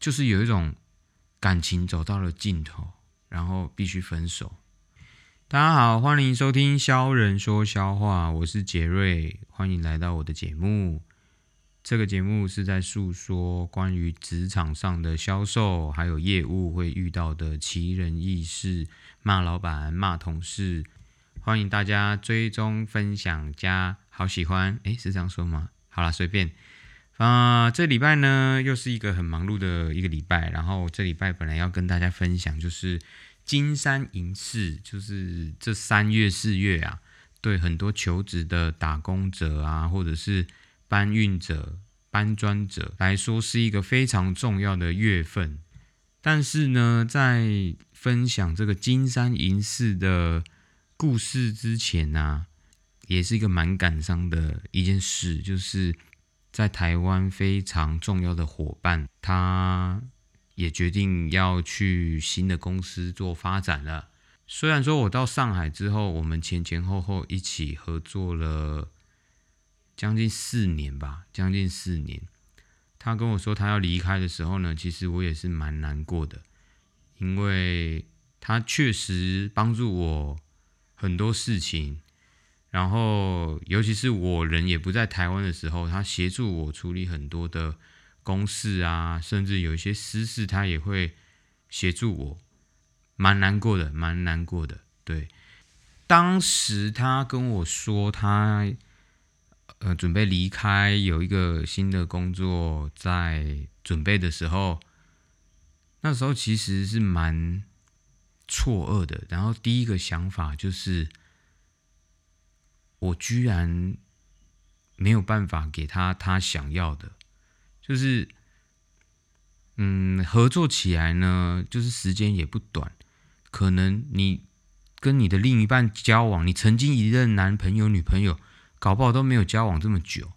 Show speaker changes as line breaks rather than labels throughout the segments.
就是有一种感情走到了尽头，然后必须分手。大家好，欢迎收听肖人说肖话，我是杰瑞，欢迎来到我的节目。这个节目是在诉说关于职场上的销售还有业务会遇到的奇人异事，骂老板、骂同事。欢迎大家追踪、分享、加好喜欢。诶，是这样说吗？好了，随便。啊，这礼拜呢又是一个很忙碌的一个礼拜，然后这礼拜本来要跟大家分享就是金山银市，就是这三月四月啊，对很多求职的打工者啊，或者是搬运者、搬砖者来说是一个非常重要的月份。但是呢，在分享这个金山银市的故事之前呢，也是一个蛮感伤的一件事，就是。在台湾非常重要的伙伴，他也决定要去新的公司做发展了。虽然说我到上海之后，我们前前后后一起合作了将近四年吧，将近四年。他跟我说他要离开的时候呢，其实我也是蛮难过的，因为他确实帮助我很多事情。然后，尤其是我人也不在台湾的时候，他协助我处理很多的公事啊，甚至有一些私事，他也会协助我，蛮难过的，蛮难过的。对，当时他跟我说他呃准备离开，有一个新的工作在准备的时候，那时候其实是蛮错愕的。然后第一个想法就是。我居然没有办法给他他想要的，就是，嗯，合作起来呢，就是时间也不短。可能你跟你的另一半交往，你曾经一任男朋友、女朋友，搞不好都没有交往这么久，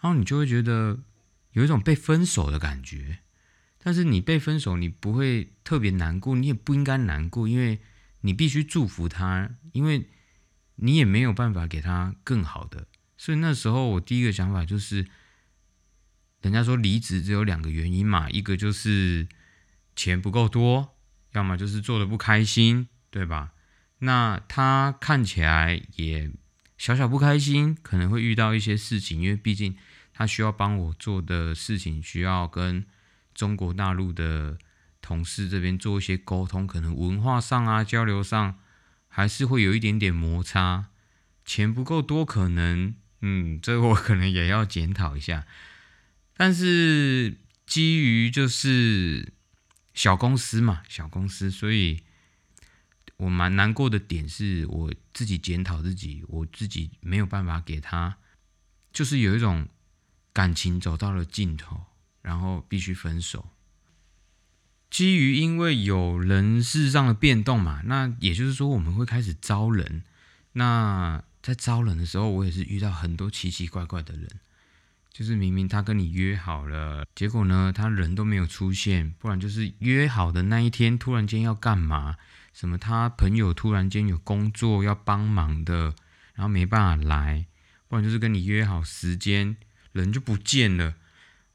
然后你就会觉得有一种被分手的感觉。但是你被分手，你不会特别难过，你也不应该难过，因为你必须祝福他，因为。你也没有办法给他更好的，所以那时候我第一个想法就是，人家说离职只有两个原因嘛，一个就是钱不够多，要么就是做的不开心，对吧？那他看起来也小小不开心，可能会遇到一些事情，因为毕竟他需要帮我做的事情，需要跟中国大陆的同事这边做一些沟通，可能文化上啊交流上。还是会有一点点摩擦，钱不够多，可能，嗯，这我可能也要检讨一下。但是基于就是小公司嘛，小公司，所以我蛮难过的点是我自己检讨自己，我自己没有办法给他，就是有一种感情走到了尽头，然后必须分手。基于因为有人事上的变动嘛，那也就是说我们会开始招人。那在招人的时候，我也是遇到很多奇奇怪怪的人，就是明明他跟你约好了，结果呢他人都没有出现，不然就是约好的那一天突然间要干嘛，什么他朋友突然间有工作要帮忙的，然后没办法来，不然就是跟你约好时间人就不见了。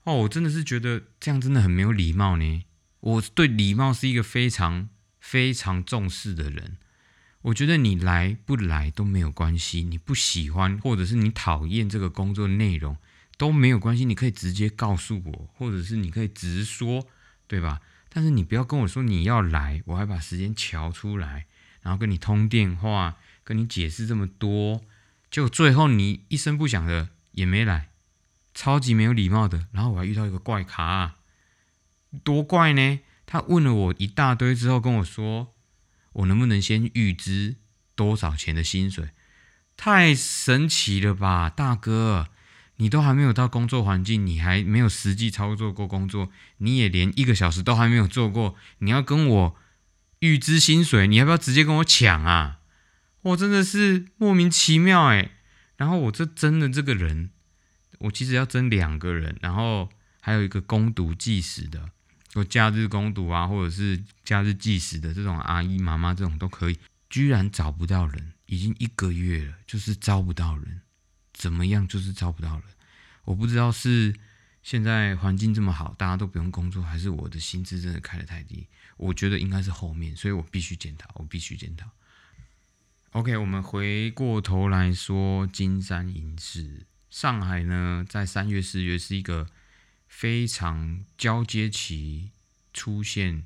哦，我真的是觉得这样真的很没有礼貌呢。我对礼貌是一个非常非常重视的人。我觉得你来不来都没有关系，你不喜欢或者是你讨厌这个工作内容都没有关系，你可以直接告诉我，或者是你可以直说，对吧？但是你不要跟我说你要来，我还把时间调出来，然后跟你通电话，跟你解释这么多，就最后你一声不响的也没来，超级没有礼貌的。然后我还遇到一个怪咖。多怪呢！他问了我一大堆之后，跟我说：“我能不能先预支多少钱的薪水？”太神奇了吧，大哥！你都还没有到工作环境，你还没有实际操作过工作，你也连一个小时都还没有做过，你要跟我预支薪水？你要不要直接跟我抢啊？我真的是莫名其妙哎！然后我这真的这个人，我其实要争两个人，然后还有一个攻读计时的。有假日攻读啊，或者是假日计时的这种阿姨妈妈这种都可以，居然找不到人，已经一个月了，就是招不到人，怎么样就是招不到人。我不知道是现在环境这么好，大家都不用工作，还是我的薪资真的开的太低？我觉得应该是后面，所以我必须检讨，我必须检讨。OK，我们回过头来说金山银市，上海呢，在三月、四月是一个非常交接期，出现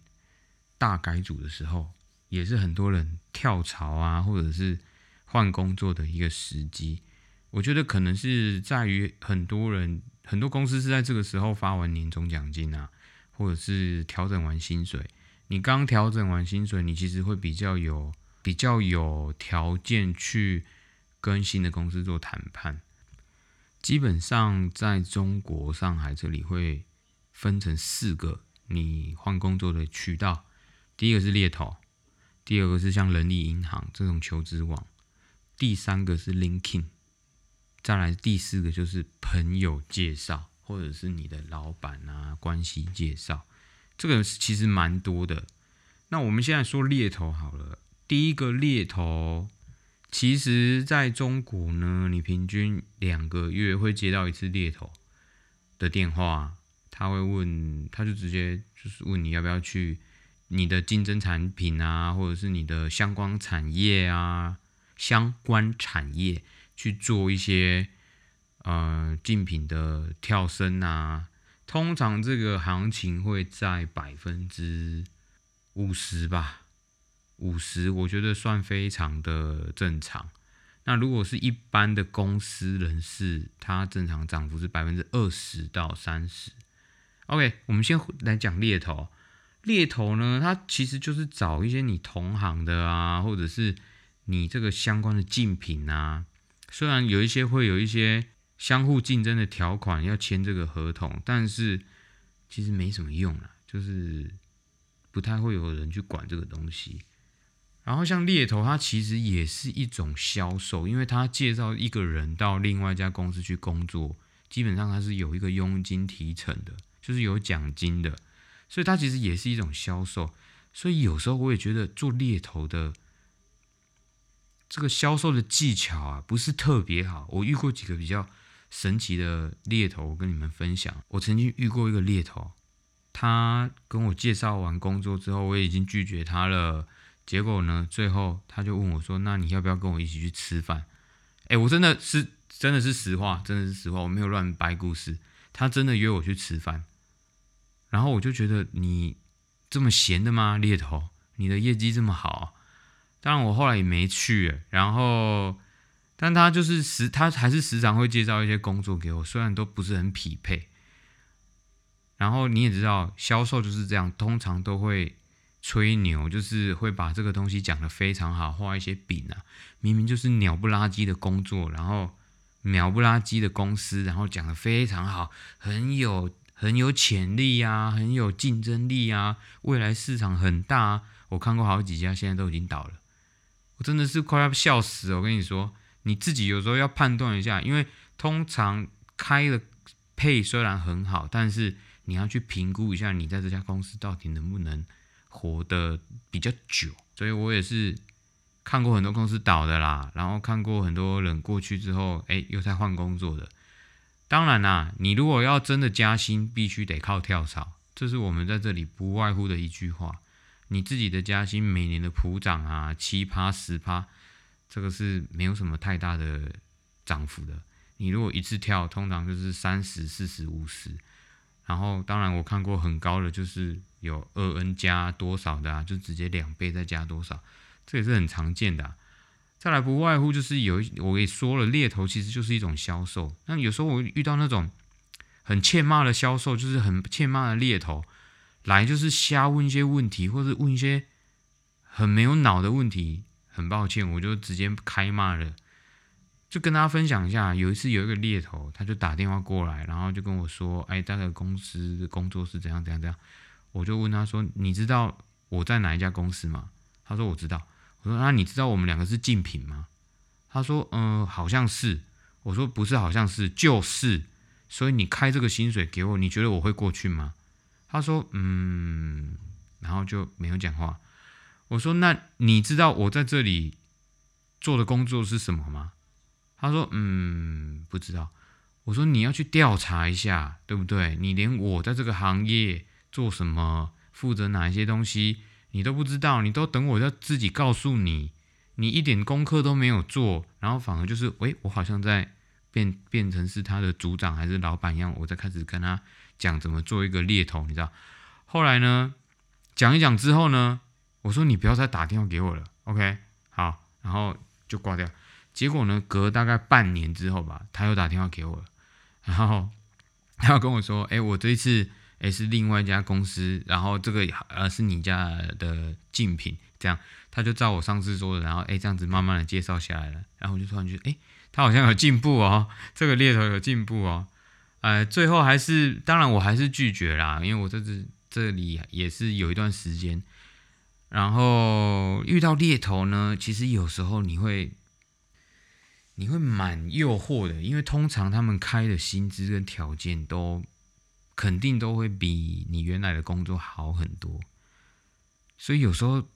大改组的时候，也是很多人跳槽啊，或者是换工作的一个时机。我觉得可能是在于很多人。很多公司是在这个时候发完年终奖金啊，或者是调整完薪水。你刚调整完薪水，你其实会比较有比较有条件去跟新的公司做谈判。基本上在中国上海这里会分成四个你换工作的渠道。第一个是猎头，第二个是像人力银行这种求职网，第三个是 LinkedIn。再来第四个就是朋友介绍，或者是你的老板啊关系介绍，这个其实蛮多的。那我们现在说猎头好了，第一个猎头，其实在中国呢，你平均两个月会接到一次猎头的电话，他会问，他就直接就是问你要不要去你的竞争产品啊，或者是你的相关产业啊，相关产业。去做一些呃竞品的跳升啊，通常这个行情会在百分之五十吧，五十我觉得算非常的正常。那如果是一般的公司人士，他正常涨幅是百分之二十到三十。OK，我们先来讲猎头。猎头呢，它其实就是找一些你同行的啊，或者是你这个相关的竞品啊。虽然有一些会有一些相互竞争的条款要签这个合同，但是其实没什么用啦，就是不太会有人去管这个东西。然后像猎头，它其实也是一种销售，因为他介绍一个人到另外一家公司去工作，基本上他是有一个佣金提成的，就是有奖金的，所以它其实也是一种销售。所以有时候我也觉得做猎头的。这个销售的技巧啊，不是特别好。我遇过几个比较神奇的猎头，我跟你们分享。我曾经遇过一个猎头，他跟我介绍完工作之后，我已经拒绝他了。结果呢，最后他就问我说：“那你要不要跟我一起去吃饭？”哎，我真的是真的是实话，真的是实话，我没有乱掰故事。他真的约我去吃饭，然后我就觉得你这么闲的吗？猎头，你的业绩这么好？当然，我后来也没去。然后，但他就是时，他还是时常会介绍一些工作给我，虽然都不是很匹配。然后你也知道，销售就是这样，通常都会吹牛，就是会把这个东西讲得非常好，画一些饼啊。明明就是鸟不拉几的工作，然后鸟不拉几的公司，然后讲得非常好，很有很有潜力啊，很有竞争力啊，未来市场很大。我看过好几家，现在都已经倒了。我真的是快要笑死了！我跟你说，你自己有时候要判断一下，因为通常开的配虽然很好，但是你要去评估一下，你在这家公司到底能不能活得比较久。所以我也是看过很多公司倒的啦，然后看过很多人过去之后，哎，又在换工作的。当然啦，你如果要真的加薪，必须得靠跳槽，这是我们在这里不外乎的一句话。你自己的加薪每年的普涨啊，七趴十趴，这个是没有什么太大的涨幅的。你如果一次跳，通常就是三十、四十、五十。然后，当然我看过很高的，就是有二 N 加多少的啊，就直接两倍再加多少，这也是很常见的。再来，不外乎就是有，我也说了，猎头其实就是一种销售。那有时候我遇到那种很欠骂的销售，就是很欠骂的猎头。来就是瞎问一些问题，或者问一些很没有脑的问题。很抱歉，我就直接开骂了。就跟大家分享一下，有一次有一个猎头，他就打电话过来，然后就跟我说：“哎，大概公司工作是怎样怎样怎样。”我就问他说：“你知道我在哪一家公司吗？”他说：“我知道。”我说：“那你知道我们两个是竞品吗？”他说：“嗯，好像是。”我说：“不是，好像是，就是。所以你开这个薪水给我，你觉得我会过去吗？”他说：“嗯，然后就没有讲话。”我说：“那你知道我在这里做的工作是什么吗？”他说：“嗯，不知道。”我说你要去调查一下，对不对？你连我在这个行业做什么，负责哪一些东西，你都不知道，你都等我要自己告诉你，你一点功课都没有做，然后反而就是，喂，我好像在变变成是他的组长还是老板一样，我在开始跟他讲怎么做一个猎头，你知道？后来呢，讲一讲之后呢，我说你不要再打电话给我了，OK？好，然后就挂掉。结果呢，隔大概半年之后吧，他又打电话给我了。然后他要跟我说：“哎，我这一次哎是另外一家公司，然后这个呃是你家的竞品，这样他就照我上次说的，然后哎这样子慢慢的介绍下来了。然后我就突然觉得，哎，他好像有进步哦，这个猎头有进步哦。呃，最后还是当然我还是拒绝啦，因为我这次这里也是有一段时间，然后遇到猎头呢，其实有时候你会。”你会蛮诱惑的，因为通常他们开的薪资跟条件都肯定都会比你原来的工作好很多，所以有时候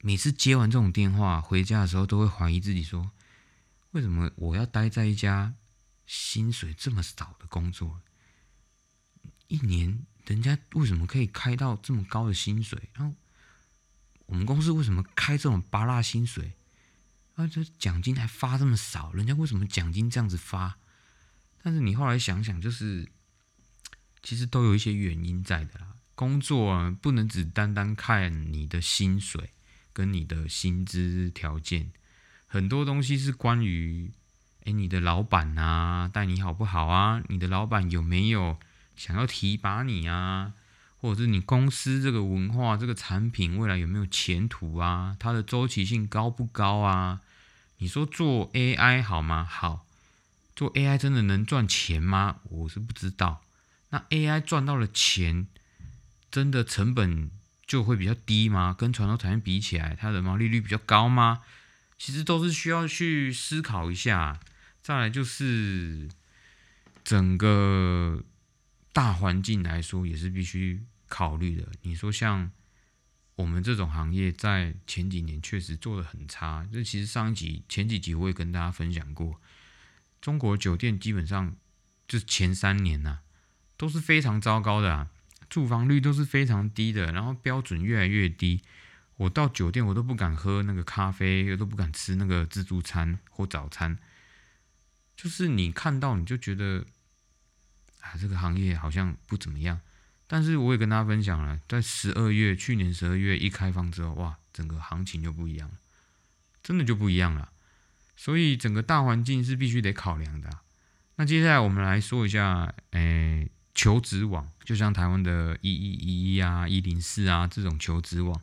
每次接完这种电话回家的时候，都会怀疑自己说：为什么我要待在一家薪水这么少的工作？一年人家为什么可以开到这么高的薪水？然后我们公司为什么开这种八拉薪水？啊，这奖金还发这么少，人家为什么奖金这样子发？但是你后来想想，就是其实都有一些原因在的啦。工作啊，不能只单单看你的薪水跟你的薪资条件，很多东西是关于，哎，你的老板啊，待你好不好啊？你的老板有没有想要提拔你啊？或者是你公司这个文化、这个产品未来有没有前途啊？它的周期性高不高啊？你说做 AI 好吗？好，做 AI 真的能赚钱吗？我是不知道。那 AI 赚到了钱，真的成本就会比较低吗？跟传统产业比起来，它的毛利率比较高吗？其实都是需要去思考一下。再来就是整个大环境来说，也是必须考虑的。你说像。我们这种行业在前几年确实做的很差，这其实上一集、前几集我也跟大家分享过，中国酒店基本上就前三年呐都是非常糟糕的啊，住房率都是非常低的，然后标准越来越低，我到酒店我都不敢喝那个咖啡，我都不敢吃那个自助餐或早餐，就是你看到你就觉得啊，这个行业好像不怎么样。但是我也跟大家分享了，在十二月去年十二月一开放之后，哇，整个行情就不一样了，真的就不一样了。所以整个大环境是必须得考量的。那接下来我们来说一下，诶，求职网，就像台湾的一一一啊、一零四啊这种求职网。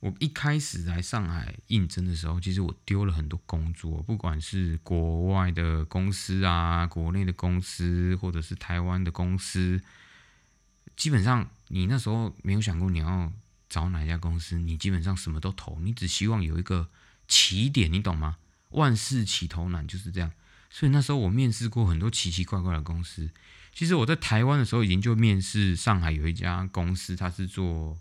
我一开始来上海应征的时候，其实我丢了很多工作，不管是国外的公司啊、国内的公司，或者是台湾的公司。基本上，你那时候没有想过你要找哪家公司，你基本上什么都投，你只希望有一个起点，你懂吗？万事起头难就是这样。所以那时候我面试过很多奇奇怪怪的公司。其实我在台湾的时候已经就面试上海有一家公司，它是做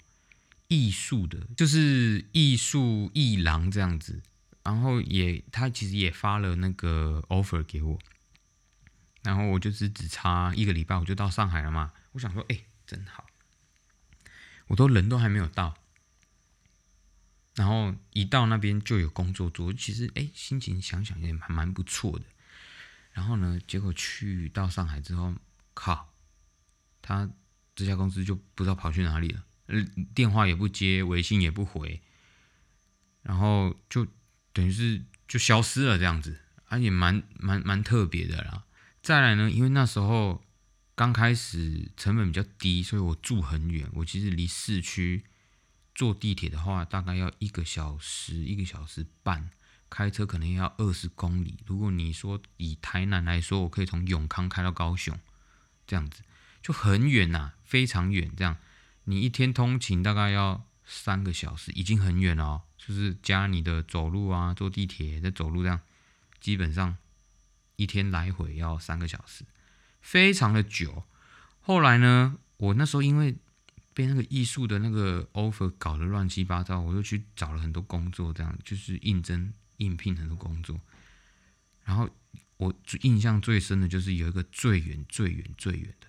艺术的，就是艺术艺廊这样子。然后也他其实也发了那个 offer 给我，然后我就是只差一个礼拜我就到上海了嘛。我想说，哎。真好，我都人都还没有到，然后一到那边就有工作做，其实哎，心情想想也还蛮不错的。然后呢，结果去到上海之后，靠，他这家公司就不知道跑去哪里了，电话也不接，微信也不回，然后就等于是就消失了这样子，而且蛮蛮蛮特别的啦。再来呢，因为那时候。刚开始成本比较低，所以我住很远。我其实离市区坐地铁的话，大概要一个小时、一个小时半；开车可能要二十公里。如果你说以台南来说，我可以从永康开到高雄，这样子就很远呐，非常远。这样你一天通勤大概要三个小时，已经很远了。就是加你的走路啊，坐地铁再走路这样，基本上一天来回要三个小时。非常的久，后来呢，我那时候因为被那个艺术的那个 offer 搞得乱七八糟，我又去找了很多工作，这样就是应征应聘很多工作，然后我印象最深的就是有一个最远、最远、最远的，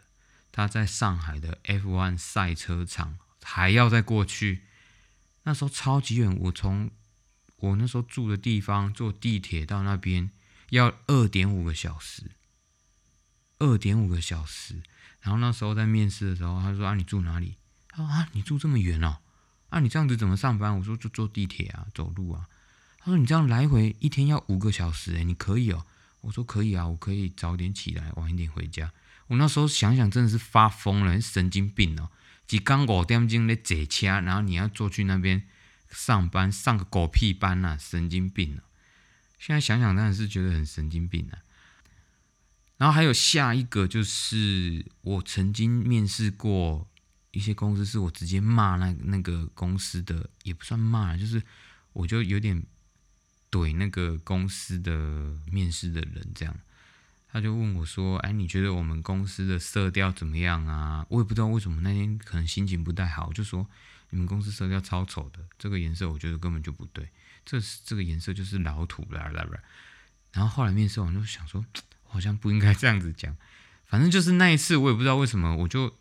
他在上海的 F1 赛车场还要再过去，那时候超级远，我从我那时候住的地方坐地铁到那边要二点五个小时，二点五个小时。然后那时候在面试的时候，他说：“啊，你住哪里？”他说：“啊，你住这么远哦，啊，你这样子怎么上班？”我说：“就坐地铁啊，走路啊。”他说：“你这样来回一天要五个小时，诶，你可以哦。”我说：“可以啊，我可以早点起来，晚一点回家。”我那时候想想真的是发疯了，神经病哦！几刚五点钟在坐车，然后你要坐去那边上班，上个狗屁班呐，神经病啊！现在想想，真的是觉得很神经病啊。然后还有下一个，就是我曾经面试过一些公司，是我直接骂那那个公司的，也不算骂，就是我就有点怼那个公司的面试的人，这样，他就问我说：“哎，你觉得我们公司的色调怎么样啊？”我也不知道为什么那天可能心情不太好，就说：“你们公司色调超丑的，这个颜色我觉得根本就不对，这这个颜色就是老土啦啦啦。”然后后来面试完就想说。好像不应该这样子讲，反正就是那一次，我也不知道为什么，我就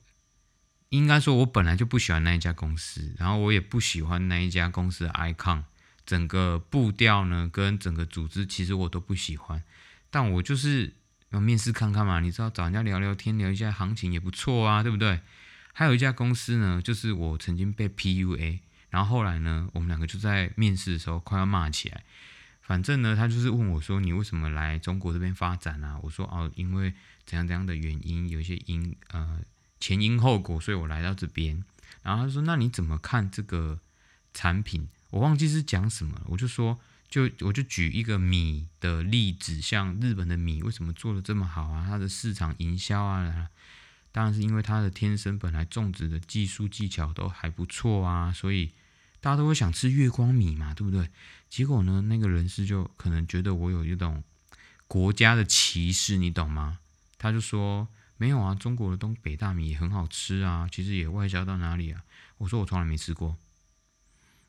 应该说，我本来就不喜欢那一家公司，然后我也不喜欢那一家公司的 icon，整个步调呢，跟整个组织，其实我都不喜欢。但我就是要面试看看嘛，你知道，找人家聊聊天，聊一下行情也不错啊，对不对？还有一家公司呢，就是我曾经被 PUA，然后后来呢，我们两个就在面试的时候快要骂起来。反正呢，他就是问我说：“你为什么来中国这边发展啊？”我说：“哦，因为怎样怎样的原因，有一些因呃前因后果，所以我来到这边。”然后他说：“那你怎么看这个产品？”我忘记是讲什么了，我就说：“就我就举一个米的例子，像日本的米为什么做的这么好啊？它的市场营销啊，当然是因为它的天生本来种植的技术技巧都还不错啊，所以。”大家都会想吃月光米嘛，对不对？结果呢，那个人士就可能觉得我有一种国家的歧视，你懂吗？他就说没有啊，中国的东北大米也很好吃啊，其实也外销到哪里啊？我说我从来没吃过。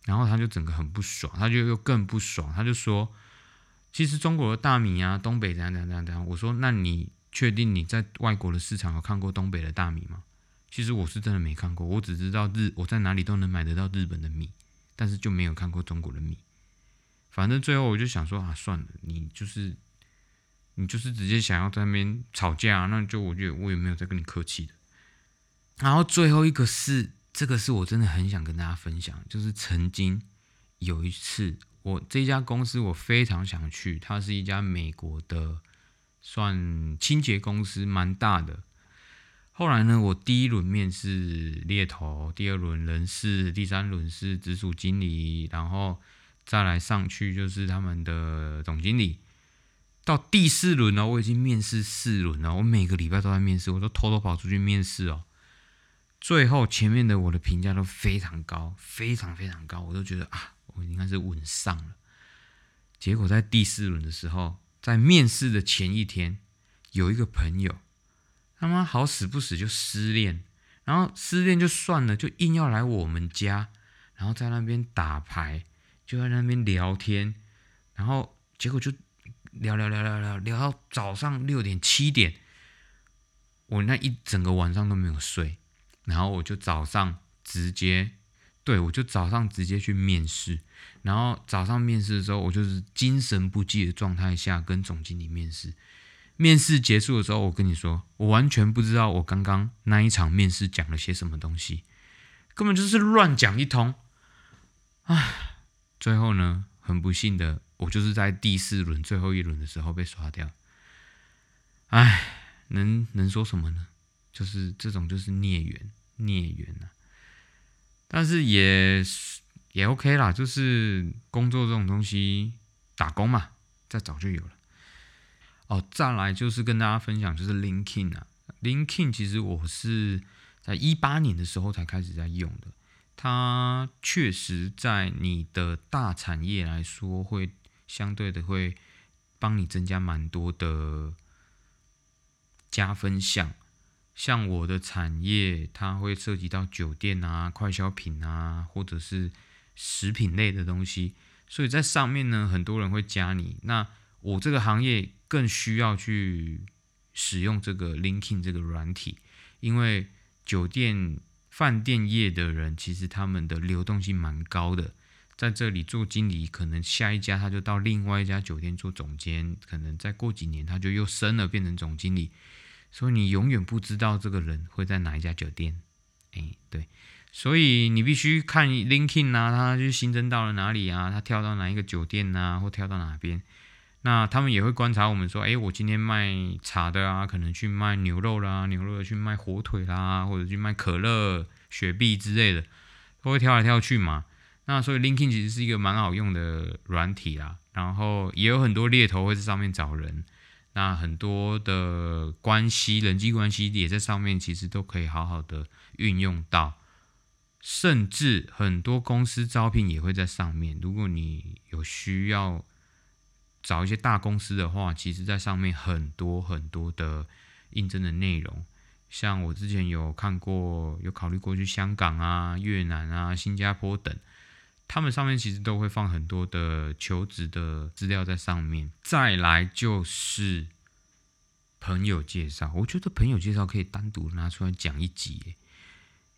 然后他就整个很不爽，他就又更不爽，他就说其实中国的大米啊，东北怎样怎样怎样怎样。我说那你确定你在外国的市场有看过东北的大米吗？其实我是真的没看过，我只知道日我在哪里都能买得到日本的米。但是就没有看过中国的米，反正最后我就想说啊，算了，你就是你就是直接想要在那边吵架，那就我觉得我也没有在跟你客气的。然后最后一个是这个是我真的很想跟大家分享，就是曾经有一次，我这家公司我非常想去，它是一家美国的算清洁公司，蛮大的。后来呢，我第一轮面试猎头，第二轮人事，第三轮是直属经理，然后再来上去就是他们的总经理。到第四轮呢，我已经面试四轮了，我每个礼拜都在面试，我都偷偷跑出去面试哦。最后前面的我的评价都非常高，非常非常高，我都觉得啊，我应该是稳上了。结果在第四轮的时候，在面试的前一天，有一个朋友。他妈好死不死就失恋，然后失恋就算了，就硬要来我们家，然后在那边打牌，就在那边聊天，然后结果就聊聊聊聊聊聊到早上六点七点，我那一整个晚上都没有睡，然后我就早上直接，对我就早上直接去面试，然后早上面试的时候，我就是精神不济的状态下跟总经理面试。面试结束的时候，我跟你说，我完全不知道我刚刚那一场面试讲了些什么东西，根本就是乱讲一通。唉，最后呢，很不幸的，我就是在第四轮最后一轮的时候被刷掉。唉，能能说什么呢？就是这种就是孽缘，孽缘啊。但是也也 OK 啦，就是工作这种东西，打工嘛，再早就有了。哦，再来就是跟大家分享，就是 LinkedIn 啊，LinkedIn 其实我是在一八年的时候才开始在用的。它确实在你的大产业来说，会相对的会帮你增加蛮多的加分项。像我的产业，它会涉及到酒店啊、快消品啊，或者是食品类的东西，所以在上面呢，很多人会加你那。我这个行业更需要去使用这个 linkin 这个软体，因为酒店、饭店业的人其实他们的流动性蛮高的，在这里做经理，可能下一家他就到另外一家酒店做总监，可能再过几年他就又升了变成总经理，所以你永远不知道这个人会在哪一家酒店。哎，对。所以你必须看 LinkedIn 啊，他就新增到了哪里啊？他跳到哪一个酒店啊，或跳到哪边？那他们也会观察我们说，哎，我今天卖茶的啊，可能去卖牛肉啦，牛肉去卖火腿啦，或者去卖可乐、雪碧之类的，都会跳来跳去嘛。那所以 LinkedIn 其实是一个蛮好用的软体啦，然后也有很多猎头会在上面找人，那很多的关系、人际关系也在上面，其实都可以好好的运用到。甚至很多公司招聘也会在上面。如果你有需要找一些大公司的话，其实在上面很多很多的应征的内容。像我之前有看过，有考虑过去香港啊、越南啊、新加坡等，他们上面其实都会放很多的求职的资料在上面。再来就是朋友介绍，我觉得朋友介绍可以单独拿出来讲一集。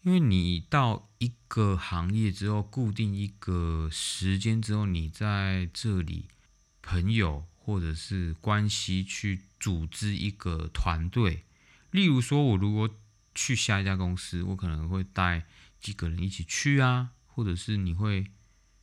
因为你到一个行业之后，固定一个时间之后，你在这里朋友或者是关系去组织一个团队。例如说，我如果去下一家公司，我可能会带几个人一起去啊，或者是你会，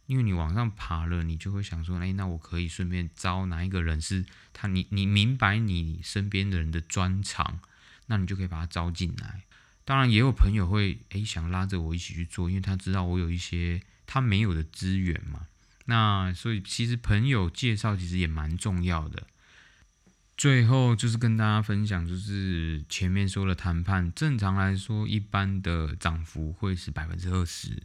因为你往上爬了，你就会想说，哎，那我可以顺便招哪一个人是他，你你明白你身边的人的专长，那你就可以把他招进来。当然也有朋友会诶想拉着我一起去做，因为他知道我有一些他没有的资源嘛。那所以其实朋友介绍其实也蛮重要的。最后就是跟大家分享，就是前面说的谈判，正常来说一般的涨幅会是百分之二十。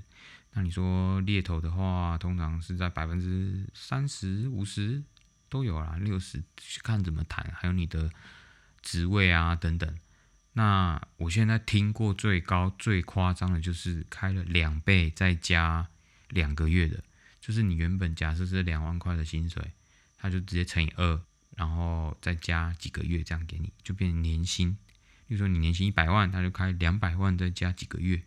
那你说猎头的话，通常是在百分之三十五十都有啦，六十看怎么谈，还有你的职位啊等等。那我现在听过最高最夸张的就是开了两倍再加两个月的，就是你原本假设是两万块的薪水，他就直接乘以二，然后再加几个月这样给你，就变成年薪。比如说你年薪一百万，他就开两百万再加几个月，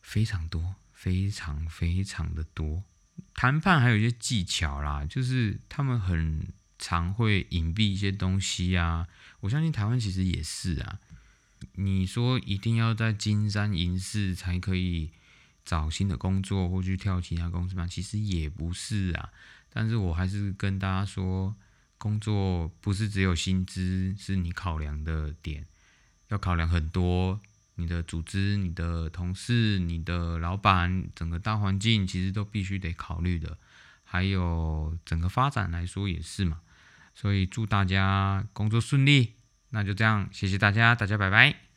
非常多，非常非常的多。谈判还有一些技巧啦，就是他们很常会隐蔽一些东西啊。我相信台湾其实也是啊。你说一定要在金山银市才可以找新的工作，或去跳其他公司吗？其实也不是啊。但是我还是跟大家说，工作不是只有薪资是你考量的点，要考量很多，你的组织、你的同事、你的老板，整个大环境其实都必须得考虑的。还有整个发展来说也是嘛。所以祝大家工作顺利。那就这样，谢谢大家，大家拜拜。